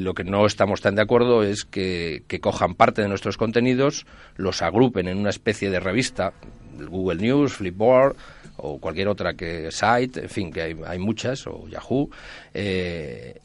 lo que no estamos tan de acuerdo es que, cojan parte de nuestros contenidos, los agrupen en una especie de revista, Google News, Flipboard o cualquier otra que site, en fin, que hay, hay muchas, o Yahoo, eh,